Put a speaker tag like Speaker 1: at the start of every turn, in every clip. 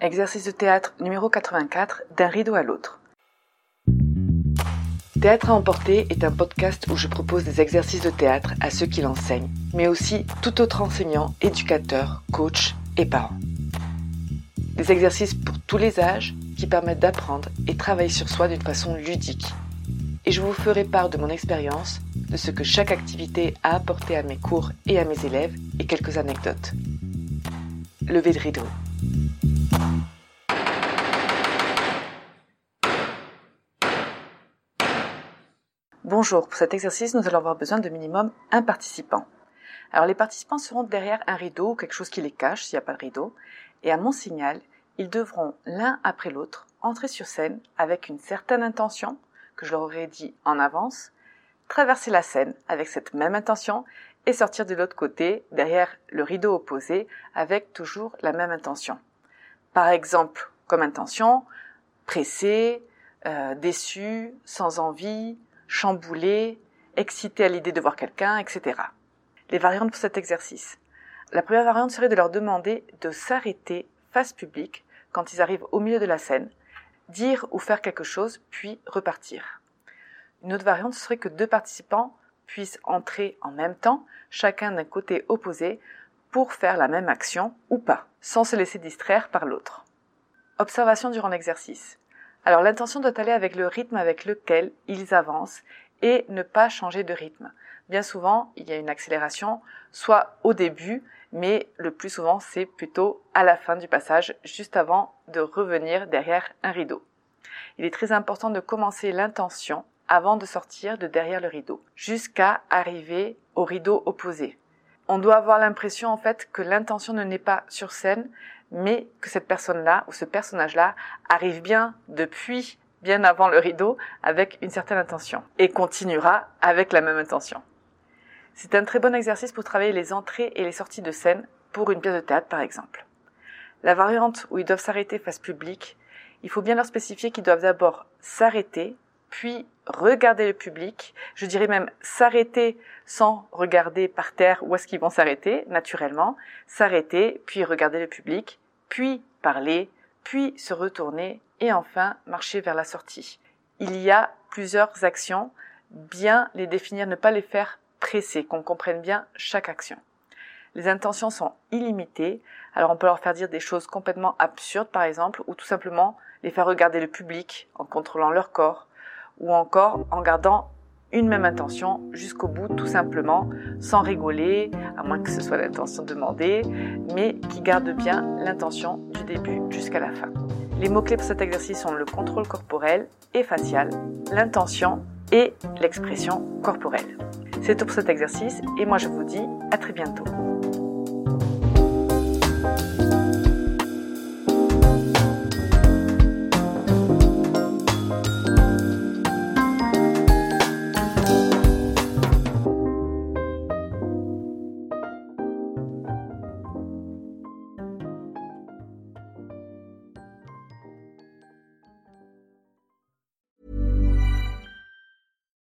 Speaker 1: Exercice de théâtre numéro 84, d'un rideau à l'autre. Théâtre à emporter est un podcast où je propose des exercices de théâtre à ceux qui l'enseignent, mais aussi tout autre enseignant, éducateur, coach et parents. Des exercices pour tous les âges qui permettent d'apprendre et travailler sur soi d'une façon ludique. Et je vous ferai part de mon expérience, de ce que chaque activité a apporté à mes cours et à mes élèves et quelques anecdotes. Levé de rideau. Bonjour, pour cet exercice, nous allons avoir besoin de minimum un participant. Alors les participants seront derrière un rideau ou quelque chose qui les cache s'il n'y a pas de rideau, et à mon signal, ils devront l'un après l'autre entrer sur scène avec une certaine intention, que je leur aurais dit en avance, traverser la scène avec cette même intention et sortir de l'autre côté, derrière le rideau opposé, avec toujours la même intention. Par exemple, comme intention, pressé, euh, déçu, sans envie, chamboulé, excité à l'idée de voir quelqu'un, etc. Les variantes pour cet exercice. La première variante serait de leur demander de s'arrêter face publique quand ils arrivent au milieu de la scène, dire ou faire quelque chose, puis repartir. Une autre variante serait que deux participants puissent entrer en même temps, chacun d'un côté opposé, pour faire la même action ou pas, sans se laisser distraire par l'autre. Observation durant l'exercice. Alors l'intention doit aller avec le rythme avec lequel ils avancent et ne pas changer de rythme. Bien souvent, il y a une accélération, soit au début, mais le plus souvent, c'est plutôt à la fin du passage, juste avant de revenir derrière un rideau. Il est très important de commencer l'intention avant de sortir de derrière le rideau, jusqu'à arriver au rideau opposé. On doit avoir l'impression en fait que l'intention ne n'est pas sur scène, mais que cette personne-là ou ce personnage-là arrive bien depuis bien avant le rideau avec une certaine intention et continuera avec la même intention. C'est un très bon exercice pour travailler les entrées et les sorties de scène pour une pièce de théâtre par exemple. La variante où ils doivent s'arrêter face publique, il faut bien leur spécifier qu'ils doivent d'abord s'arrêter, puis regarder le public, je dirais même s'arrêter sans regarder par terre où est-ce qu'ils vont s'arrêter, naturellement, s'arrêter, puis regarder le public, puis parler, puis se retourner et enfin marcher vers la sortie. Il y a plusieurs actions, bien les définir, ne pas les faire presser, qu'on comprenne bien chaque action. Les intentions sont illimitées, alors on peut leur faire dire des choses complètement absurdes par exemple, ou tout simplement les faire regarder le public en contrôlant leur corps, ou encore en gardant une même intention jusqu'au bout tout simplement, sans rigoler, à moins que ce soit l'intention demandée, mais qui garde bien l'intention du début jusqu'à la fin. Les mots-clés pour cet exercice sont le contrôle corporel et facial, l'intention et l'expression corporelle. C'est tout pour cet exercice et moi je vous dis à très bientôt.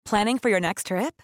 Speaker 2: Planning for your next trip?